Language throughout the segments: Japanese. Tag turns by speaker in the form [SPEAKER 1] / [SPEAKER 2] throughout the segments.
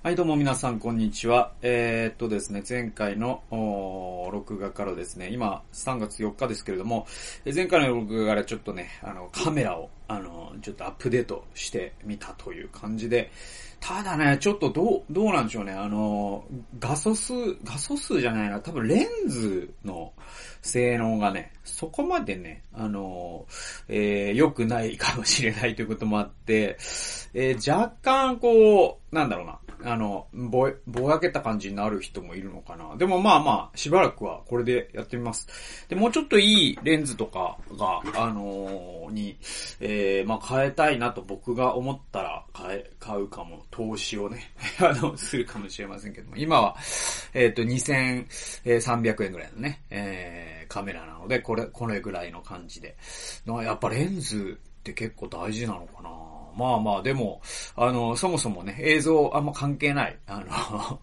[SPEAKER 1] はい、どうも皆さん、こんにちは。えー、っとですね、前回の録画からですね、今、3月4日ですけれども、前回の録画からちょっとね、あの、カメラを、あの、ちょっとアップデートしてみたという感じで、ただね、ちょっとどう、どうなんでしょうね、あの、画素数、画素数じゃないな、多分レンズの性能がね、そこまでね、あの、えー、良くないかもしれないということもあって、えー、若干こう、なんだろうな、あの、ぼ、ぼやけた感じになる人もいるのかな。でもまあまあ、しばらくはこれでやってみます。で、もうちょっといいレンズとかが、あのー、に、え、えまあ変えたいなと僕が思ったら買え、買うかも、投資をね、あの、するかもしれませんけども、今は、えっ、ー、と、2300円ぐらいのね、えー、カメラなので、これ、これぐらいの感じで。やっぱレンズって結構大事なのかな。まあまあ、でも、あの、そもそもね、映像あんま関係ない、あの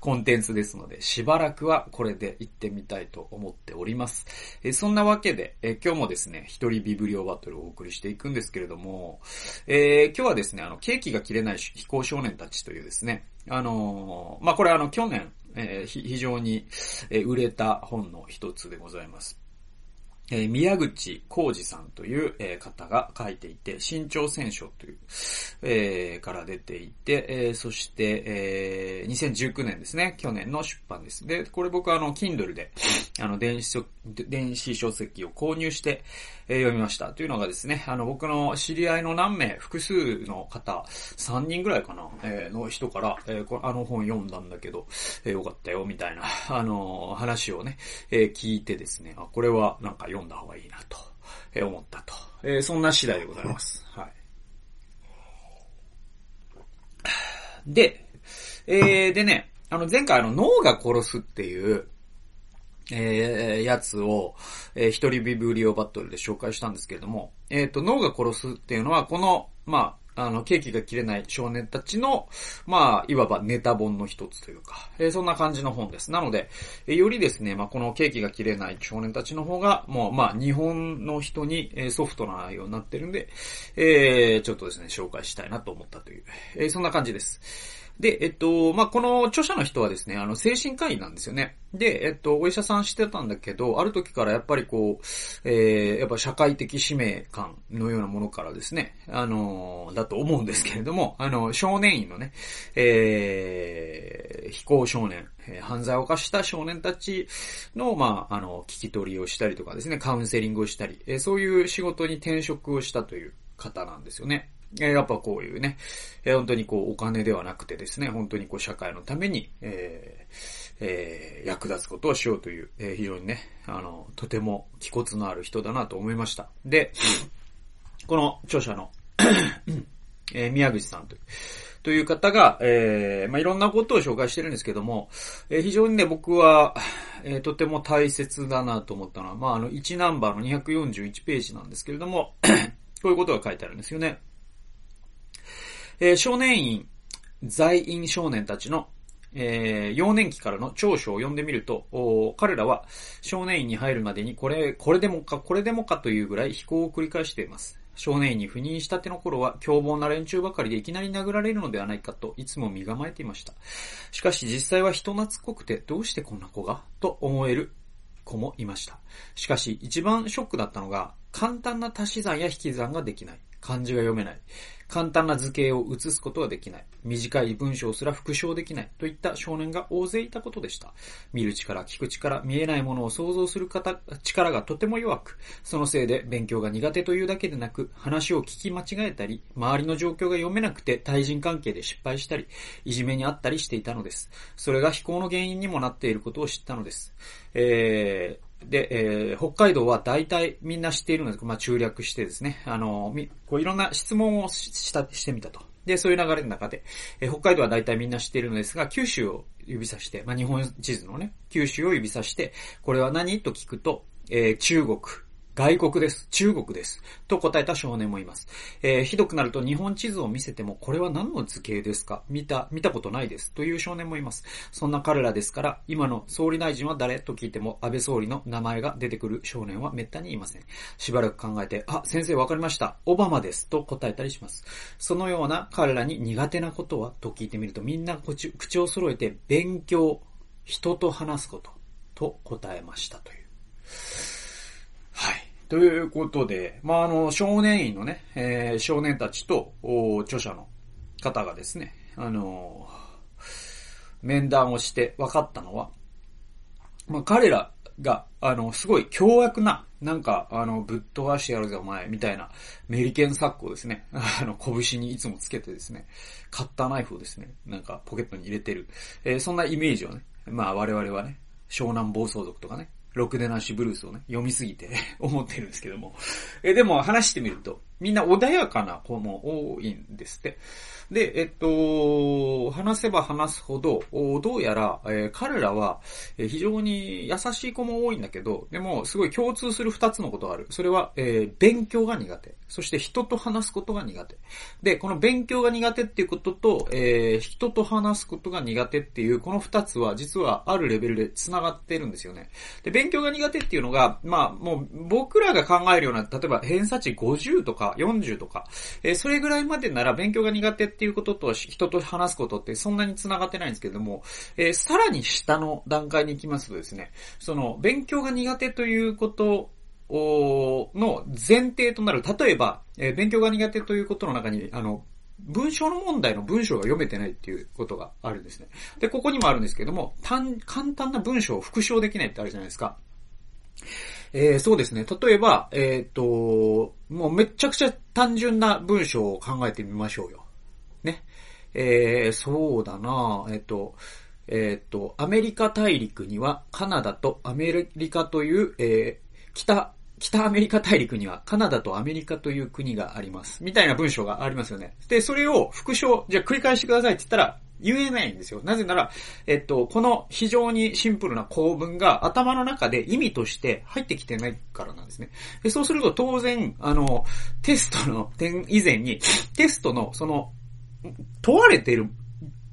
[SPEAKER 1] コンテンツですので、しばらくはこれで行ってみたいと思っております。えそんなわけで、え今日もですね、一人ビブリオバトルをお送りしていくんですけれども、えー、今日はですね、あの、ケーキが切れない飛行少年たちというですね、あのー、まあ、これあの、去年、えー、非常に、え売れた本の一つでございます。えー、宮口浩二さんという、えー、方が書いていて、新潮戦書という、えー、から出ていて、え、そして、えー、2019年ですね、去年の出版です。で、これ僕はあの、Kindle で、あの、電子書、電子書籍を購入して、えー、読みました。というのがですね、あの、僕の知り合いの何名、複数の方、3人ぐらいかな、えー、の人から、えー、あの本読んだんだけど、えー、よかったよ、みたいな、あの話をね、えー、聞いてですね、あ、これはなんか読んだ方がいいなと、えー、思ったと。えー、そんな次第でございます。はい。で、えー、でね、あの、前回あの、脳が殺すっていう、えー、やつを、えー、一人ビブリオバトルで紹介したんですけれども、えっ、ー、と、脳が殺すっていうのは、この、まあ、あの、ケーキが切れない少年たちの、まあ、いわばネタ本の一つというか、えー、そんな感じの本です。なので、えー、よりですね、まあ、このケーキが切れない少年たちの方が、もう、まあ、日本の人に、えー、ソフトな内容になってるんで、えー、ちょっとですね、紹介したいなと思ったという、えー、そんな感じです。で、えっと、まあ、この著者の人はですね、あの、精神科医なんですよね。で、えっと、お医者さんしてたんだけど、ある時からやっぱりこう、えー、やっぱ社会的使命感のようなものからですね、あの、だと思うんですけれども、あの、少年院のね、えー、非行少年、犯罪を犯した少年たちの、まあ、あの、聞き取りをしたりとかですね、カウンセリングをしたり、えー、そういう仕事に転職をしたという方なんですよね。えやっぱこういうね、え本当にこうお金ではなくてですね、本当にこう社会のために、えー、えー、役立つことをしようという、えー、非常にね、あの、とても気骨のある人だなと思いました。で、この著者の えー、宮口さんという、という方が、えー、まあ、いろんなことを紹介してるんですけども、えー、非常にね、僕は、えー、とても大切だなと思ったのは、まあ、あの、1ナンバーの241ページなんですけれども、こういうことが書いてあるんですよね。えー、少年院、在院少年たちの、えー、幼年期からの長所を読んでみると、彼らは少年院に入るまでにこれ、これでもか、これでもかというぐらい飛行を繰り返しています。少年院に赴任したての頃は凶暴な連中ばかりでいきなり殴られるのではないかといつも身構えていました。しかし実際は人懐っこくてどうしてこんな子が？と思える子もいました。しかし一番ショックだったのが簡単な足し算や引き算ができない。漢字が読めない。簡単な図形を写すことができない。短い文章すら復唱できない。といった少年が大勢いたことでした。見る力、聞く力、見えないものを想像する方、力がとても弱く、そのせいで勉強が苦手というだけでなく、話を聞き間違えたり、周りの状況が読めなくて対人関係で失敗したり、いじめにあったりしていたのです。それが非行の原因にもなっていることを知ったのです。えーで、えー、北海道は大体みんな知っているので、まあ、中略してですね、あの、み、こういろんな質問をした、してみたと。で、そういう流れの中で、えー、北海道は大体みんな知っているのですが、九州を指さして、まあ、日本地図のね、九州を指さして、これは何と聞くと、えー、中国、外国です。中国です。と答えた少年もいます。えー、ひどくなると日本地図を見せても、これは何の図形ですか？見た、見たことないです。という少年もいます。そんな彼らですから、今の総理大臣は誰？と聞いても、安倍総理の名前が出てくる少年は滅多にいません。しばらく考えて、あ、先生わかりました。オバマです。と答えたりします。そのような彼らに苦手なことは？と聞いてみると、みんな口を揃えて、勉強、人と話すこと、と答えましたという。ということで、まあ、あの、少年院のね、えー、少年たちと、著者の方がですね、あの面談をして分かったのは、まあ、彼らが、あの、すごい凶悪な、なんか、あの、ぶっ飛ばしてやるぜお前、みたいな、メリケンサックをですね、あの、拳にいつもつけてですね、カッターナイフをですね、なんかポケットに入れてる、えー、そんなイメージをね、まあ我々はね、湘南暴走族とかね、ろくでなしブルースをね、読みすぎて 思ってるんですけども。え、でも話してみると、みんな穏やかな子も多いんですって。で、えっと、話せば話すほど、どうやら、えー、彼らは、えー、非常に優しい子も多いんだけど、でも、すごい共通する二つのことがある。それは、えー、勉強が苦手。そして人と話すことが苦手。で、この勉強が苦手っていうことと、え、人と話すことが苦手っていう、この二つは実はあるレベルで繋がってるんですよね。で、勉強が苦手っていうのが、まあ、もう僕らが考えるような、例えば偏差値50とか40とか、えー、それぐらいまでなら勉強が苦手っていうことと人と話すことってそんなに繋がってないんですけども、えー、さらに下の段階に行きますとですね、その、勉強が苦手ということの前提となる、例えば、えー、勉強が苦手ということの中に、あの、文章の問題の文章が読めてないっていうことがあるんですね。で、ここにもあるんですけども、単、簡単な文章を復唱できないってあるじゃないですか。えー、そうですね。例えば、えっ、ー、と、もうめちゃくちゃ単純な文章を考えてみましょうよ。ね。えー、そうだなえっ、ー、と、えっ、ー、と、アメリカ大陸にはカナダとアメリカという、えー、北、北アメリカ大陸にはカナダとアメリカという国があります。みたいな文章がありますよね。で、それを復唱、じゃあ繰り返してくださいって言ったら、言えないんですよ。なぜなら、えっと、この非常にシンプルな構文が頭の中で意味として入ってきてないからなんですね。でそうすると当然、あの、テストの点以前に、テストのその、問われている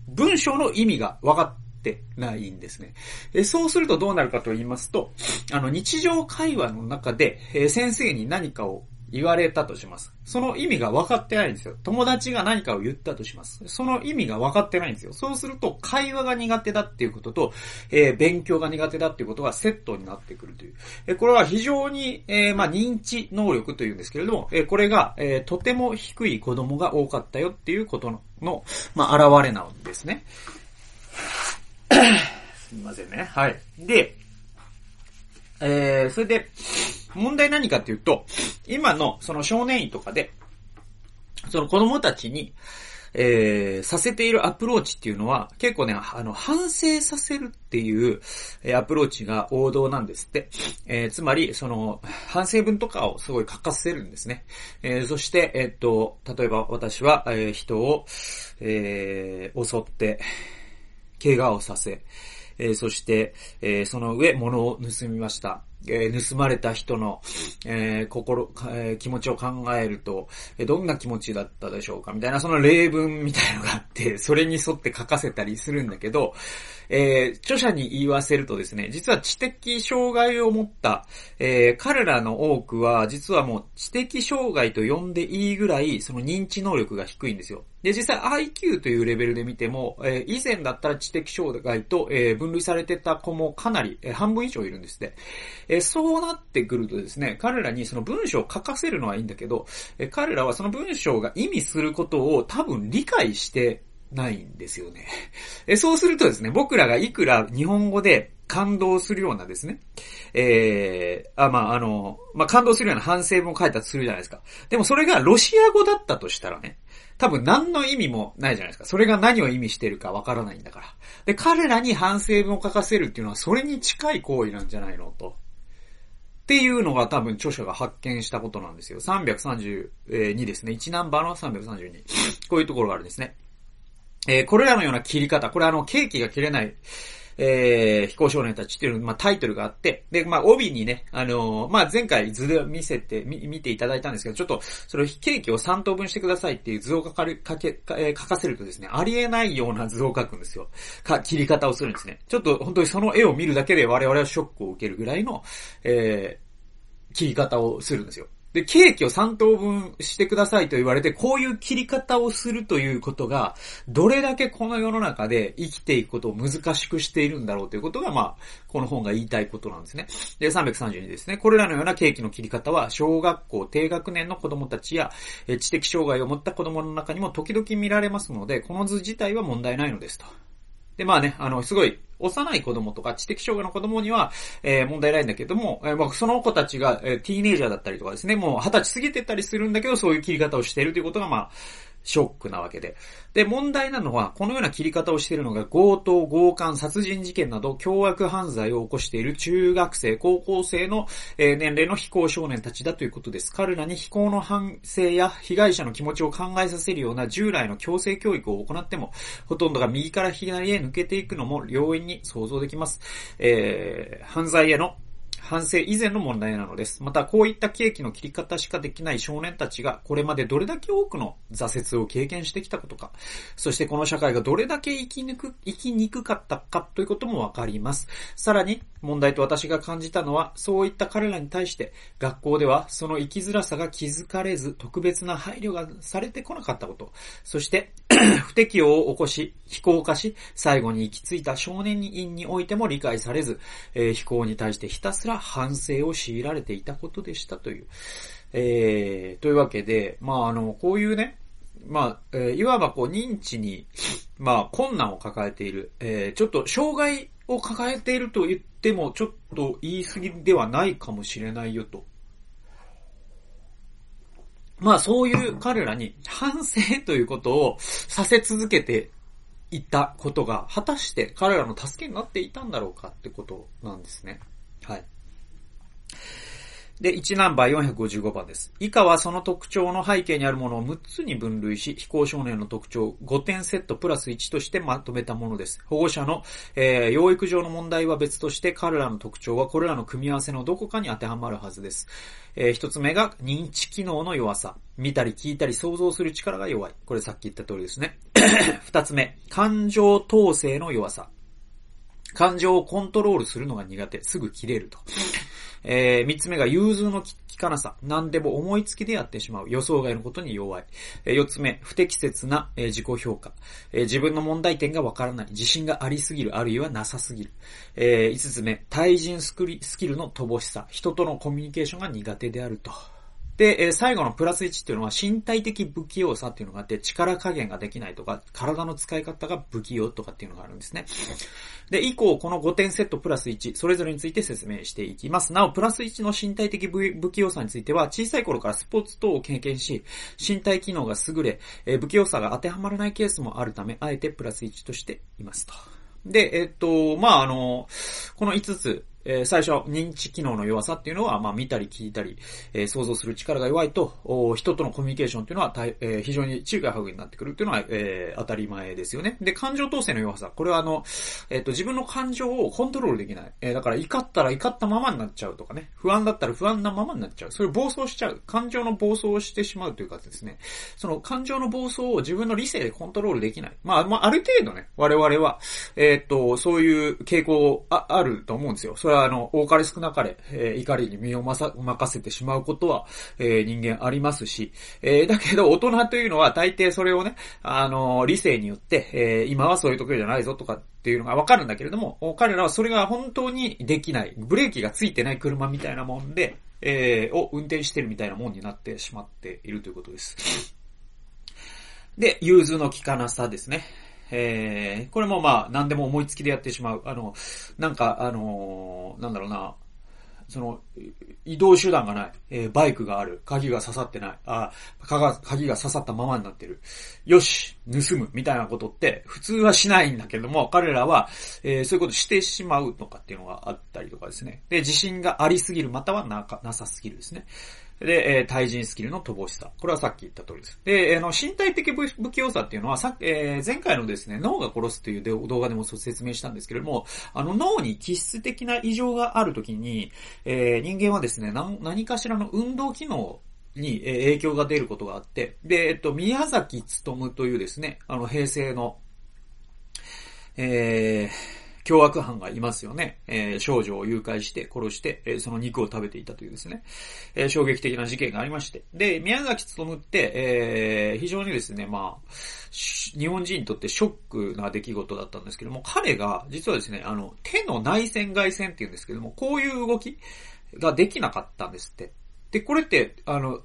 [SPEAKER 1] 文章の意味が分かってないんですね。えそうするとどうなるかと言いますと、あの、日常会話の中で、え先生に何かを言われたとします。その意味が分かってないんですよ。友達が何かを言ったとします。その意味が分かってないんですよ。そうすると、会話が苦手だっていうことと、えー、勉強が苦手だっていうことがセットになってくるという。えー、これは非常に、えー、まあ、認知能力というんですけれども、えこれが、えとても低い子供が多かったよっていうことの、のまあ、現れなんですね。すみませんね。はい。で、えー、それで、問題何かっていうと、今のその少年院とかで、その子供たちに、えー、させているアプローチっていうのは、結構ね、あの、反省させるっていう、えー、アプローチが王道なんですって。えー、つまり、その、反省文とかをすごい書かせるんですね。えー、そして、えっと、例えば私は、えー、人を、えー、襲って、怪我をさせ、えー、そして、えー、その上、物を盗みました。えー、盗まれた人の、えー、心、えー、気持ちを考えると、え、どんな気持ちだったでしょうか？みたいな、その例文みたいのがあって、それに沿って書かせたりするんだけど、えー、著者に言わせるとですね、実は知的障害を持った、え、彼らの多くは、実はもう知的障害と呼んでいいぐらい、その認知能力が低いんですよ。で、実際 IQ というレベルで見ても、え、以前だったら知的障害と、え、分類されてた子もかなり、え、半分以上いるんですって。え、そうなってくるとですね、彼らにその文章を書かせるのはいいんだけど、え、彼らはその文章が意味することを多分理解してないんですよね。えそうするとですね、僕らがいくら日本語で感動するようなですね、えー、あ、まあ、あの、まあ、感動するような反省文を書いたとするじゃないですか。でもそれがロシア語だったとしたらね、多分何の意味もないじゃないですか。それが何を意味してるかわからないんだから。で、彼らに反省文を書かせるっていうのはそれに近い行為なんじゃないのと。っていうのが多分著者が発見したことなんですよ。332ですね。1ナンバーの332。こういうところがあるんですね。えー、これらのような切り方、これあの、ケーキが切れない、えー、飛行少年たちっていうの、まあ、タイトルがあって、で、まあ、帯にね、あのー、まあ、前回図で見せて、み、見ていただいたんですけど、ちょっと、それケーキを3等分してくださいっていう図を書かれ、書け、えー、書かせるとですね、ありえないような図を書くんですよ。か、切り方をするんですね。ちょっと、本当にその絵を見るだけで我々はショックを受けるぐらいの、えー、切り方をするんですよ。で、ケーキを3等分してくださいと言われて、こういう切り方をするということが、どれだけこの世の中で生きていくことを難しくしているんだろうということが、まあ、この本が言いたいことなんですね。で、332ですね。これらのようなケーキの切り方は、小学校低学年の子供たちや、知的障害を持った子供の中にも時々見られますので、この図自体は問題ないのですと。で、まあね、あの、すごい、幼い子供とか知的障害の子供には、えー、問題ないんだけども、えー、まあ、その子たちが、えー、ティーネイジャーだったりとかですね、もう二十歳過ぎてたりするんだけど、そういう切り方をしているということが、まあ、ショックなわけで。で、問題なのは、このような切り方をしているのが、強盗、強姦、殺人事件など、凶悪犯罪を起こしている中学生、高校生の、えー、年齢の非行少年たちだということです。彼らに非行の反省や被害者の気持ちを考えさせるような従来の強制教育を行っても、ほとんどが右から左へ抜けていくのも容易に想像できます。えー、犯罪への反省以前の問題なのです。また、こういったケーキの切り方しかできない少年たちが、これまでどれだけ多くの挫折を経験してきたことか、そしてこの社会がどれだけ生きにく、生きにくかったかということもわかります。さらに、問題と私が感じたのは、そういった彼らに対して、学校ではその生きづらさが気づかれず、特別な配慮がされてこなかったこと、そして 不適応を起こし、非行化し、最後に行き着いた少年院においても理解されず、えー、非行に対してひたすら反省を強いられていたことでしたという。えー、というわけで、まああの、こういうね、まあ、えー、いわばこう認知に、まあ困難を抱えている、えー、ちょっと障害を抱えていると言ってもちょっと言い過ぎではないかもしれないよと。まあそういう彼らに反省ということをさせ続けていたことが果たして彼らの助けになっていたんだろうかってことなんですね。はい。で、1ナンバー455番です。以下はその特徴の背景にあるものを6つに分類し、非行少年の特徴5点セットプラス1としてまとめたものです。保護者の、えー、養育上の問題は別として、彼らの特徴はこれらの組み合わせのどこかに当てはまるはずです。えー、1つ目が認知機能の弱さ。見たり聞いたり想像する力が弱い。これさっき言った通りですね。2つ目、感情統制の弱さ。感情をコントロールするのが苦手。すぐ切れると。えー、三つ目が融通の効かなさ。何でも思いつきでやってしまう。予想外のことに弱い。えー、四つ目、不適切な、えー、自己評価。えー、自分の問題点がわからない。自信がありすぎる、あるいはなさすぎる。えー、五つ目、対人スキルの乏しさ。人とのコミュニケーションが苦手であると。で、え最後のプラス1っていうのは身体的不器用さっていうのがあって、力加減ができないとか、体の使い方が不器用とかっていうのがあるんですね。で、以降、この5点セットプラス1、それぞれについて説明していきます。なお、プラス1の身体的不器用さについては、小さい頃からスポーツ等を経験し、身体機能が優れ、え不器用さが当てはまらないケースもあるため、あえてプラス1としていますと。で、えっと、まあ、あの、この5つ、えー、最初、認知機能の弱さっていうのは、まあ、見たり聞いたり、えー、想像する力が弱いと、お人とのコミュニケーションっていうのは、えー、非常に中華ハグになってくるっていうのは、えー、当たり前ですよね。で、感情統制の弱さ。これはあの、えっ、と、自分の感情をコントロールできない。えー、だから、怒ったら怒ったままになっちゃうとかね。不安だったら不安なままになっちゃう。それ暴走しちゃう。感情の暴走をしてしまうというかですね。その感情の暴走を自分の理性でコントロールできない。まあ、まあ、ある程度ね、我々は、えっ、と、そういう傾向あ、あると思うんですよ。それあの、多かれ少なかれ、えー、怒りに身を任せてしまうことは、えー、人間ありますし、えー、だけど大人というのは大抵それをね、あの理性によって、えー、今はそういう時じゃないぞとかっていうのがわかるんだけれども、彼らはそれが本当にできない、ブレーキがついてない車みたいなもんで、えー、を運転してるみたいなもんになってしまっているということです。で、融通の効かなさですね。えー、これもまあ、何でも思いつきでやってしまう。あの、なんか、あのー、なんだろうな、その、移動手段がない。えー、バイクがある。鍵が刺さってない。あ、鍵が刺さったままになってる。よし、盗む。みたいなことって、普通はしないんだけども、彼らは、えー、そういうことしてしまうとかっていうのがあったりとかですね。で、自信がありすぎる、またはなか、なさすぎるですね。で、えー、対人スキルの乏しさ。これはさっき言った通りです。で、あの、身体的不器用さっていうのは、さえー、前回のですね、脳が殺すという動画でも説明したんですけれども、あの、脳に気質的な異常があるときに、えー、人間はですね、何かしらの運動機能に影響が出ることがあって、で、えっと、宮崎努というですね、あの、平成の、えー、凶悪犯がいますよね。えー、少女を誘拐して殺して、えー、その肉を食べていたというですね、えー、衝撃的な事件がありまして。で、宮崎努って、えー、非常にですね、まあ、日本人にとってショックな出来事だったんですけども、彼が、実はですね、あの、手の内線外線っていうんですけども、こういう動きができなかったんですって。で、これって、あの、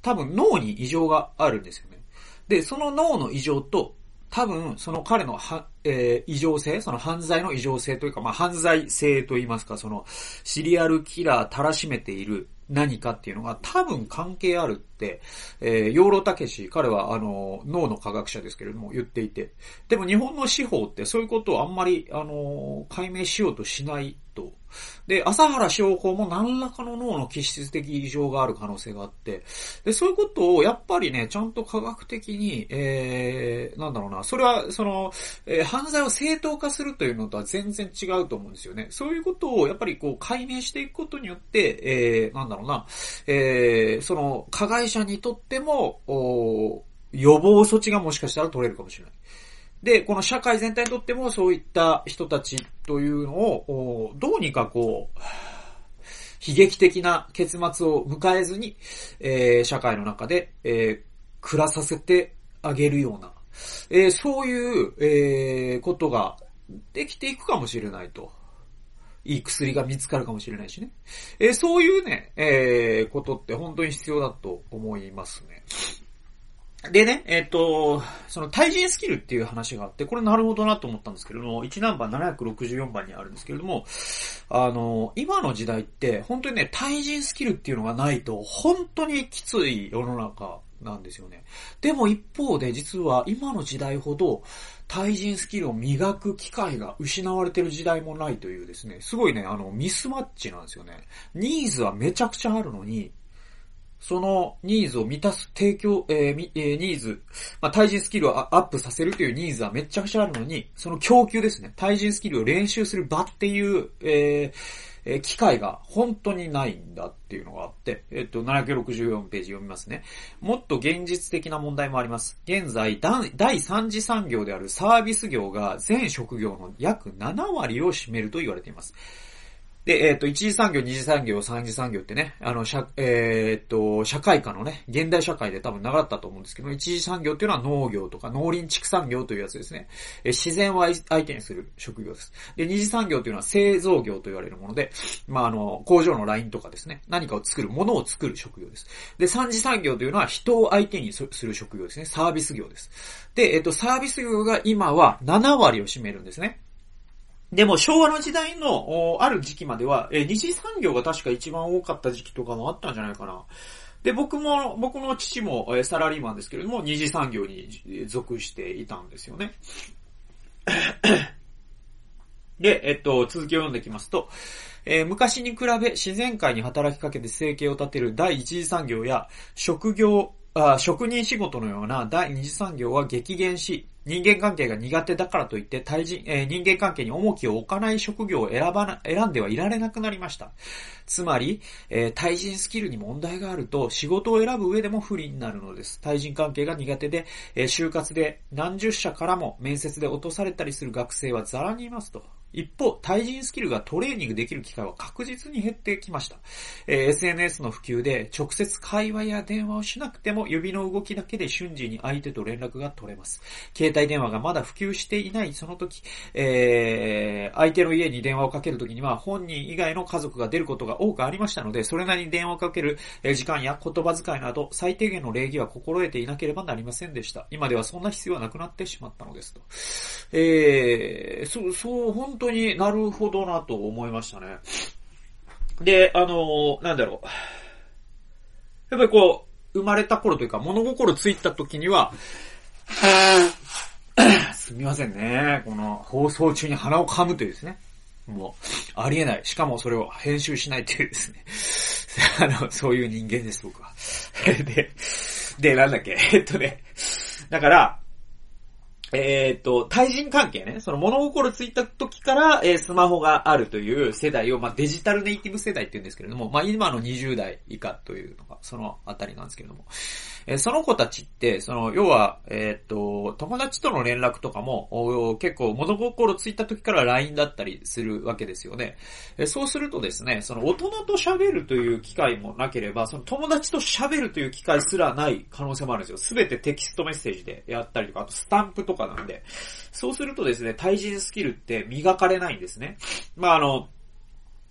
[SPEAKER 1] 多分脳に異常があるんですよね。で、その脳の異常と多分、その彼のは、えー、異常性、その犯罪の異常性というか、まあ、犯罪性といいますか、その、シリアルキラーたらしめている何かっていうのが多分関係あるって、えー、養老たけし、彼はあの、脳の科学者ですけれども言っていて、でも日本の司法ってそういうことをあんまり、あの、解明しようとしないとで、朝原翔子も何らかの脳の気質的異常がある可能性があって、で、そういうことをやっぱりね、ちゃんと科学的に、えー、なんだろうな、それは、その、えー、犯罪を正当化するというのとは全然違うと思うんですよね。そういうことをやっぱりこう解明していくことによって、えー、なんだろうな、えー、その、加害者にとっても、お予防措置がもしかしたら取れるかもしれない。で、この社会全体にとってもそういった人たちというのを、どうにかこう、悲劇的な結末を迎えずに、えー、社会の中で、えー、暮らさせてあげるような、えー、そういう、えー、ことができていくかもしれないと。いい薬が見つかるかもしれないしね。えー、そういうね、えー、ことって本当に必要だと思いますね。でね、えっ、と、その対人スキルっていう話があって、これなるほどなと思ったんですけれども、1ナンバー764番にあるんですけれども、あの、今の時代って本当にね、対人スキルっていうのがないと、本当にきつい世の中なんですよね。でも一方で実は今の時代ほど対人スキルを磨く機会が失われてる時代もないというですね、すごいね、あの、ミスマッチなんですよね。ニーズはめちゃくちゃあるのに、そのニーズを満たす提供、えーえー、ニーズ、まあ、対人スキルをアップさせるというニーズはめちゃくちゃあるのに、その供給ですね。対人スキルを練習する場っていう、え、機会が本当にないんだっていうのがあって、えっと、764ページ読みますね。もっと現実的な問題もあります。現在、第三次産業であるサービス業が全職業の約7割を占めると言われています。で、えっ、ー、と、一次産業、二次産業、三次産業ってね、あの、社、えっ、ー、と、社会科のね、現代社会で多分習ったと思うんですけど、一次産業っていうのは農業とか農林畜産業というやつですね。えー、自然を相手にする職業です。で、二次産業っていうのは製造業と言われるもので、まあ、あの、工場のラインとかですね、何かを作る、ものを作る職業です。で、三次産業というのは人を相手にする職業ですね。サービス業です。で、えっ、と、サービス業が今は7割を占めるんですね。でも昭和の時代のある時期までは、え二次産業が確か一番多かった時期とかもあったんじゃないかな。で、僕も、僕の父も、えサラリーマンですけれども、二次産業に属していたんですよね。で、えっと、続きを読んでいきますと、えー、昔に比べ自然界に働きかけて生計を立てる第一次産業や職業、あ職人仕事のような第二次産業は激減し、人間関係が苦手だからといって対人、えー、人間関係に重きを置かない職業を選ばな、選んではいられなくなりました。つまり、えー、対人スキルに問題があると仕事を選ぶ上でも不利になるのです。対人関係が苦手で、えー、就活で何十社からも面接で落とされたりする学生はザラにいますと。一方、対人スキルがトレーニングできる機会は確実に減ってきました。えー、SNS の普及で直接会話や電話をしなくても指の動きだけで瞬時に相手と連絡が取れます。携帯電話がまだ普及していないその時、えー、相手の家に電話をかける時には本人以外の家族が出ることが多くありましたので、それなりに電話をかける時間や言葉遣いなど最低限の礼儀は心得ていなければなりませんでした。今ではそんな必要はなくなってしまったのですと。えー、そう、そう、本当になるほどなと思いましたね。で、あのー、なんだろう。やっぱりこう、生まれた頃というか、物心ついた時には、すみませんね。この放送中に鼻を噛むというですね。もう、ありえない。しかもそれを編集しないっていうですね。あの、そういう人間です、僕は。で、で、なんだっけ、えっとね、だから、えっ、と、対人関係ね、その物心ついた時から、えー、スマホがあるという世代を、まあ、デジタルネイティブ世代って言うんですけれども、まあ、今の20代以下というのが、そのあたりなんですけれども、えー、その子たちって、その、要は、えっ、と、友達との連絡とかも、結構物心ついた時から LINE だったりするわけですよね。え、そうするとですね、その大人と喋るという機会もなければ、その友達と喋るという機会すらない可能性もあるんですよ。すべてテキストメッセージでやったりとか、あとスタンプとかかなんで、そうするとですね、対人スキルって磨かれないんですね。まあ、あの、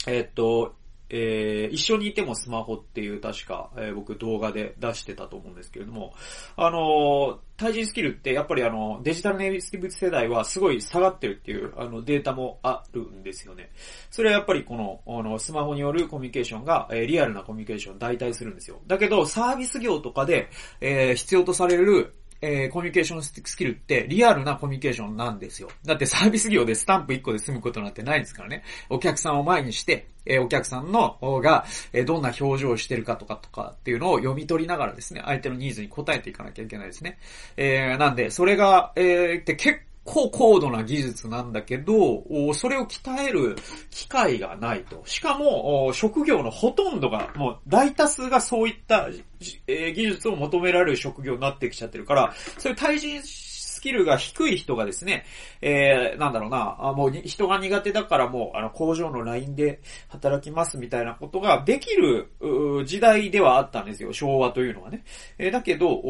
[SPEAKER 1] えっと、えー、一緒にいてもスマホっていう確か、えー、僕動画で出してたと思うんですけれども、あのー、対人スキルってやっぱりあの、デジタルネイティブ世代はすごい下がってるっていうあのデータもあるんですよね。それはやっぱりこの、あの、スマホによるコミュニケーションが、えー、リアルなコミュニケーションを代替するんですよ。だけど、サービス業とかで、えー、必要とされる、えー、コミュニケーションスキルってリアルなコミュニケーションなんですよ。だってサービス業でスタンプ1個で済むことなんてないですからね。お客さんを前にして、えー、お客さんの方が、えー、どんな表情をしてるかとかとかっていうのを読み取りながらですね、相手のニーズに応えていかなきゃいけないですね。えー、なんで、それが、えー、って結構高度な技術なんだけど、それを鍛える機会がないと。しかも、職業のほとんどが、もう大多数がそういった、技術を求められる職業になってきちゃってるから、そういう対人スキルが低い人がですね、えー、なんだろうな、あもう人が苦手だからもう、あの、工場の LINE で働きますみたいなことができる時代ではあったんですよ、昭和というのはね。えー、だけど、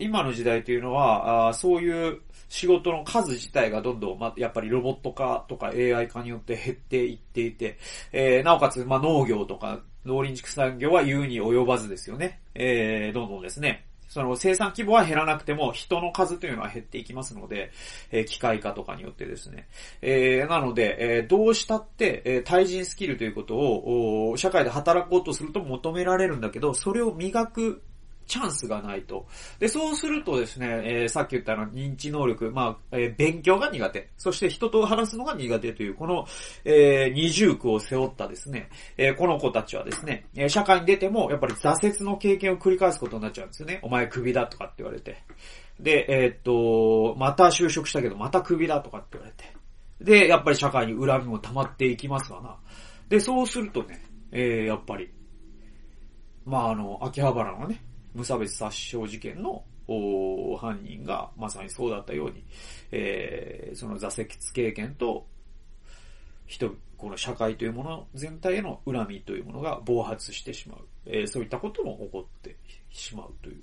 [SPEAKER 1] 今の時代というのは、あそういう仕事の数自体がどんどん、ま、やっぱりロボット化とか AI 化によって減っていっていて、えー、なおかつ、ま農業とか農林畜産業は言うに及ばずですよね。えー、どんどんですね、その生産規模は減らなくても人の数というのは減っていきますので、えー、機械化とかによってですね。えー、なので、えー、どうしたって、え対人スキルということを、社会で働こうとすると求められるんだけど、それを磨くチャンスがないと。で、そうするとですね、えー、さっき言ったの認知能力、まあ、えー、勉強が苦手。そして人と話すのが苦手という、この、えー、二重苦を背負ったですね、えー、この子たちはですね、えー、社会に出ても、やっぱり挫折の経験を繰り返すことになっちゃうんですよね。お前クビだとかって言われて。で、えー、っと、また就職したけど、またクビだとかって言われて。で、やっぱり社会に恨みも溜まっていきますわな。で、そうするとね、えー、やっぱり、まあ、あの、秋葉原のね、無差別殺傷事件の犯人がまさにそうだったように、えー、その挫折経験と、人、この社会というもの全体への恨みというものが暴発してしまう。えー、そういったことも起こってしまうという。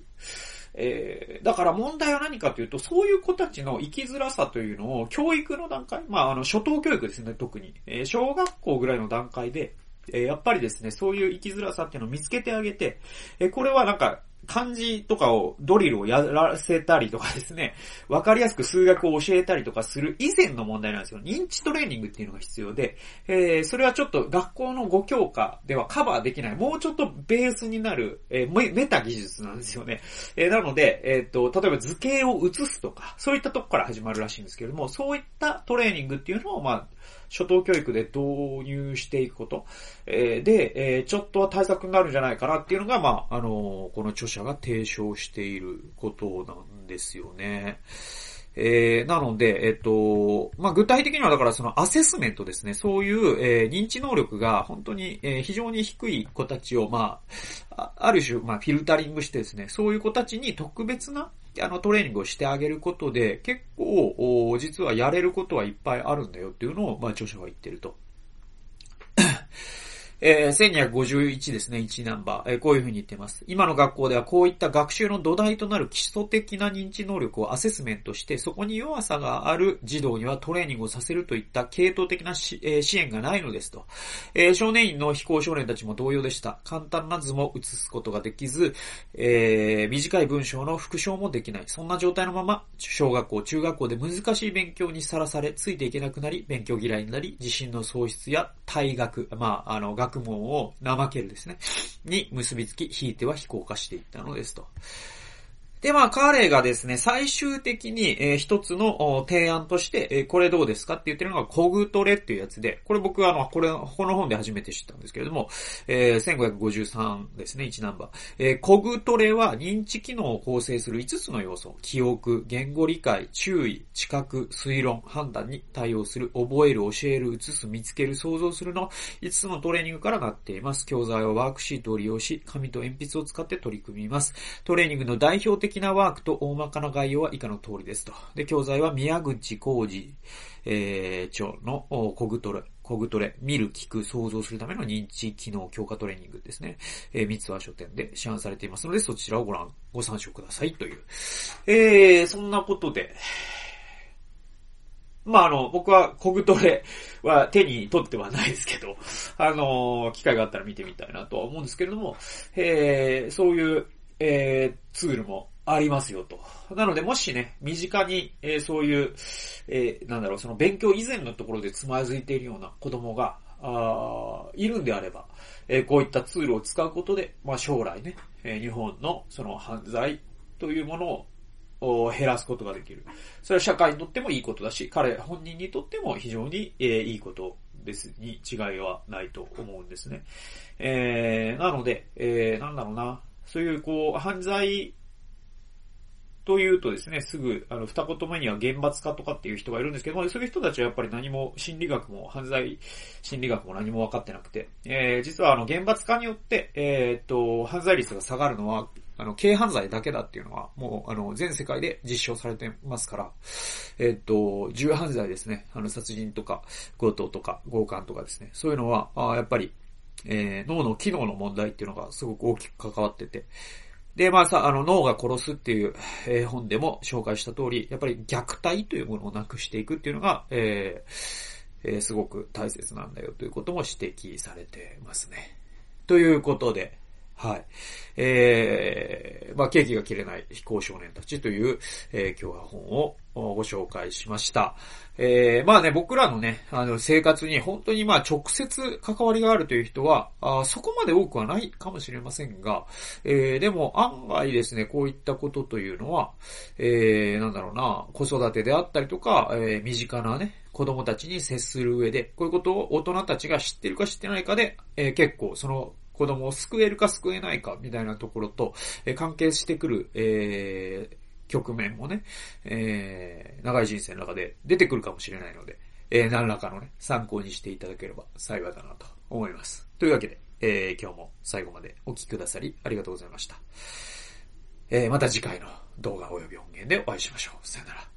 [SPEAKER 1] えー、だから問題は何かというと、そういう子たちの生きづらさというのを教育の段階、まあ、あの、初等教育ですね、特に。えー、小学校ぐらいの段階で、えー、やっぱりですね、そういう生きづらさっていうのを見つけてあげて、えー、これはなんか、漢字とかを、ドリルをやらせたりとかですね、わかりやすく数学を教えたりとかする以前の問題なんですよ。認知トレーニングっていうのが必要で、えー、それはちょっと学校の5教科ではカバーできない、もうちょっとベースになる、えー、メタ技術なんですよね。えー、なので、えっ、と、例えば図形を写すとか、そういったとこから始まるらしいんですけれども、そういったトレーニングっていうのを、まあ、初等教育で導入していくこと、えー、で、えー、ちょっとは対策になるんじゃないかなっていうのが、まあ、あのー、この著者が提唱していることなんですよね。えー、なので、えっと、まあ、具体的にはだからそのアセスメントですね。そういう、えー、認知能力が本当に、えー、非常に低い子たちを、まあ、ある種、まあ、フィルタリングしてですね、そういう子たちに特別な、あの、トレーニングをしてあげることで、結構、実はやれることはいっぱいあるんだよっていうのを、まあ、著者は言ってると。えー、1251ですね、1ナンバー。えー、こういうふうに言ってます。今の学校ではこういった学習の土台となる基礎的な認知能力をアセスメントして、そこに弱さがある児童にはトレーニングをさせるといった系統的なし、えー、支援がないのですと。えー、少年院の非行少年たちも同様でした。簡単な図も写すことができず、えー、短い文章の復唱もできない。そんな状態のまま、小学校、中学校で難しい勉強にさらされ、ついていけなくなり、勉強嫌いになり、自信の喪失や退学、まあ、あの、学学問を怠けるですね、に結びつき、ひいては非公化していったのですと。で、まあ、彼がですね、最終的に、えー、一つの提案として、えー、これどうですか？って言ってるのが、コグトレっていうやつで、これ僕は、あの、これ、この本で初めて知ったんですけれども、えー、1553ですね、1ナンバー。えー、コグトレは認知機能を構成する5つの要素、記憶、言語理解、注意、知覚、推論、判断に対応する、覚える、教える、移す、見つける、想像するの5つのトレーニングからなっています。教材はワークシートを利用し、紙と鉛筆を使って取り組みます。トレーニングの代表的なワークと大まかな概要は以下の通りですと。で、教材は宮口浩二、えー、長のコグトレ、コグトレ、見る、聞く、想像するための認知機能強化トレーニングですね。えー、三つは書店で市販されていますので、そちらをご覧、ご参照くださいという。えー、そんなことで、まあ、あの、僕はコグトレは手に取ってはないですけど、あの、機会があったら見てみたいなとは思うんですけれども、えー、そういう、えー、ツールもありますよと。なので、もしね、身近に、えー、そういう、えー、なんだろう、その勉強以前のところでつまずいているような子供が、あいるんであれば、えー、こういったツールを使うことで、まあ将来ね、え、日本のその犯罪というものを減らすことができる。それは社会にとってもいいことだし、彼本人にとっても非常に、え、いいことですに違いはないと思うんですね。え、なので、えー、なんだろうな、そういうこう、犯罪というとですね、すぐ、あの、二言目には厳罰化とかっていう人がいるんですけども、そういう人たちはやっぱり何も、心理学も、犯罪心理学も何も分かってなくて、えー、実はあの、厳罰化によって、えー、っと、犯罪率が下がるのは、あの、軽犯罪だけだっていうのは、もう、あの、全世界で実証されてますから、え、っと、重犯罪ですね。あの、殺人とか、強盗とか、強姦とかですね。そういうのは、あやっぱり、えー、脳の機能の問題っていうのがすごく大きく関わってて、で、まあさ、あの、脳が殺すっていう、えー、本でも紹介した通り、やっぱり虐待というものをなくしていくっていうのが、えー、えー、すごく大切なんだよということも指摘されてますね。ということで、はい。えー、まあ、ケーキが切れない非行少年たちという、えー、今日は本をご紹介しました。えー、まあね、僕らのね、あの、生活に本当にまあ直接関わりがあるという人は、あそこまで多くはないかもしれませんが、えー、でも案外ですね、こういったことというのは、えー、なんだろうな、子育てであったりとか、えー、身近なね、子供たちに接する上で、こういうことを大人たちが知ってるか知ってないかで、えー、結構その子供を救えるか救えないかみたいなところと、え関係してくる、えー、局面もね、えー、長い人生の中で出てくるかもしれないので、えー、何らかのね、参考にしていただければ幸いだなと思います。というわけで、えー、今日も最後までお聴きくださりありがとうございました。えー、また次回の動画及び音源でお会いしましょう。さよなら。